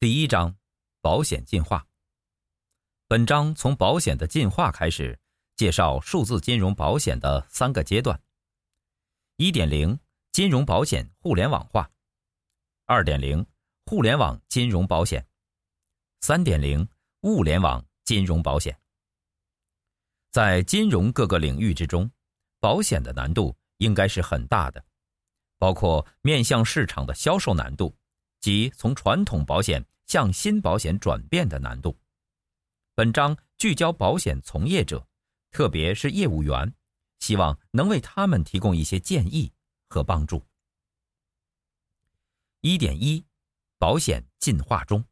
第一章，保险进化。本章从保险的进化开始，介绍数字金融保险的三个阶段。一点零，金融保险互联网化；二点零，互联网金融保险；三点零，物联网金融保险。在金融各个领域之中，保险的难度应该是很大的，包括面向市场的销售难度，及从传统保险向新保险转变的难度。本章聚焦保险从业者，特别是业务员，希望能为他们提供一些建议和帮助。一点一，保险进化中。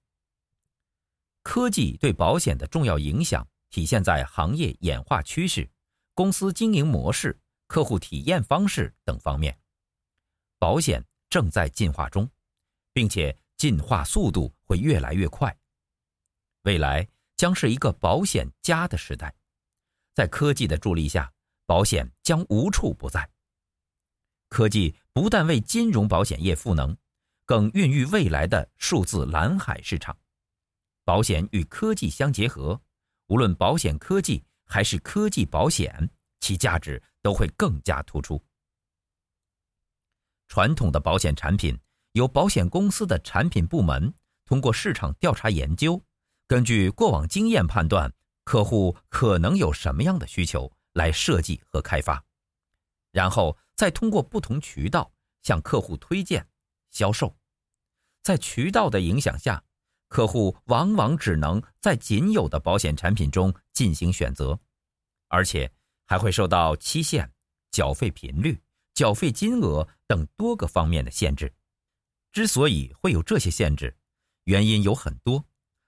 科技对保险的重要影响体现在行业演化趋势、公司经营模式、客户体验方式等方面。保险正在进化中。并且进化速度会越来越快，未来将是一个保险加的时代，在科技的助力下，保险将无处不在。科技不但为金融保险业赋能，更孕育未来的数字蓝海市场。保险与科技相结合，无论保险科技还是科技保险，其价值都会更加突出。传统的保险产品。由保险公司的产品部门通过市场调查研究，根据过往经验判断客户可能有什么样的需求来设计和开发，然后再通过不同渠道向客户推荐、销售。在渠道的影响下，客户往往只能在仅有的保险产品中进行选择，而且还会受到期限、缴费频率、缴费金额等多个方面的限制。之所以会有这些限制，原因有很多，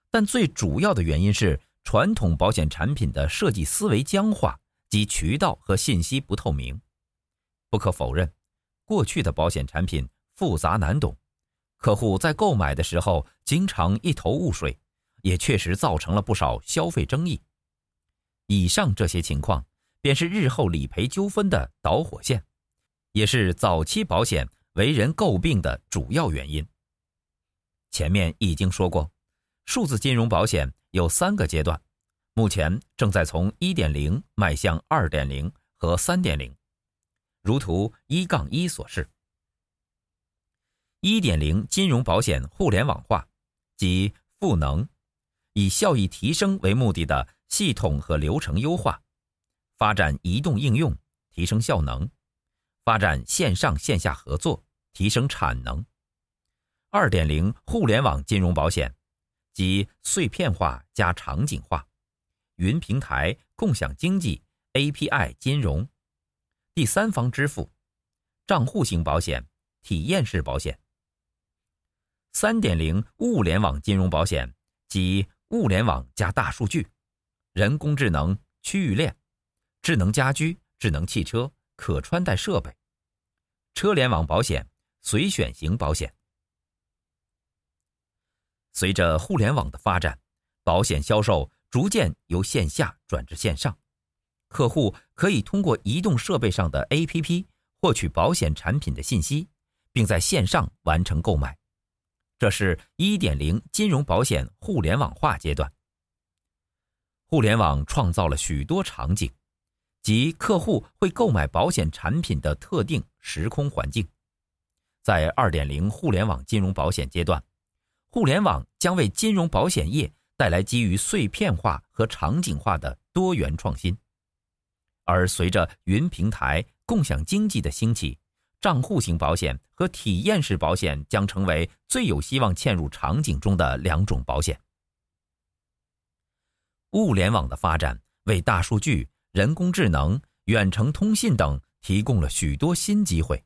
但最主要的原因是传统保险产品的设计思维僵化及渠道和信息不透明。不可否认，过去的保险产品复杂难懂，客户在购买的时候经常一头雾水，也确实造成了不少消费争议。以上这些情况，便是日后理赔纠纷的导火线，也是早期保险。为人诟病的主要原因。前面已经说过，数字金融保险有三个阶段，目前正在从一点零迈向二点零和三点零，如图一杠一所示。一点零金融保险互联网化，即赋能，以效益提升为目的的系统和流程优化，发展移动应用，提升效能。发展线上线下合作，提升产能。二点零互联网金融保险，即碎片化加场景化，云平台、共享经济、API 金融，第三方支付，账户型保险、体验式保险。三点零物联网金融保险，即物联网加大数据，人工智能、区域链，智能家居、智能汽车。可穿戴设备、车联网保险、随选型保险。随着互联网的发展，保险销售逐渐由线下转至线上，客户可以通过移动设备上的 APP 获取保险产品的信息，并在线上完成购买。这是一点零金融保险互联网化阶段。互联网创造了许多场景。即客户会购买保险产品的特定时空环境，在二点零互联网金融保险阶段，互联网将为金融保险业带来基于碎片化和场景化的多元创新，而随着云平台、共享经济的兴起，账户型保险和体验式保险将成为最有希望嵌入场景中的两种保险。物联网的发展为大数据。人工智能、远程通信等提供了许多新机会，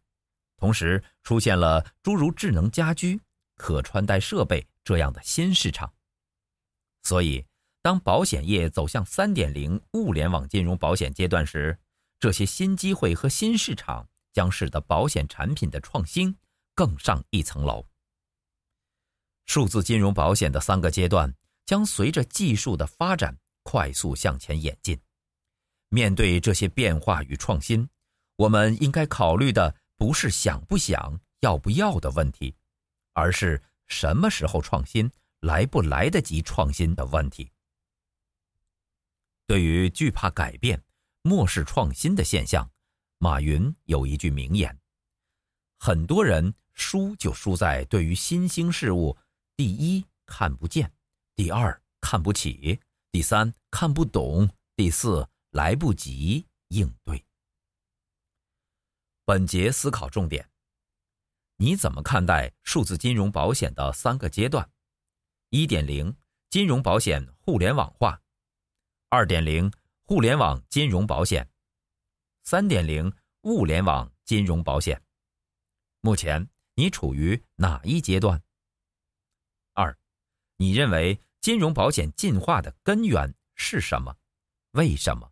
同时出现了诸如智能家居、可穿戴设备这样的新市场。所以，当保险业走向三点零物联网金融保险阶段时，这些新机会和新市场将使得保险产品的创新更上一层楼。数字金融保险的三个阶段将随着技术的发展快速向前演进。面对这些变化与创新，我们应该考虑的不是想不想、要不要的问题，而是什么时候创新、来不来得及创新的问题。对于惧怕改变、漠视创新的现象，马云有一句名言：很多人输就输在对于新兴事物，第一看不见，第二看不起，第三看不懂，第四来不及应对。本节思考重点：你怎么看待数字金融保险的三个阶段？一点零，金融保险互联网化；二点零，互联网金融保险；三点零，物联网金融保险。目前你处于哪一阶段？二，你认为金融保险进化的根源是什么？为什么？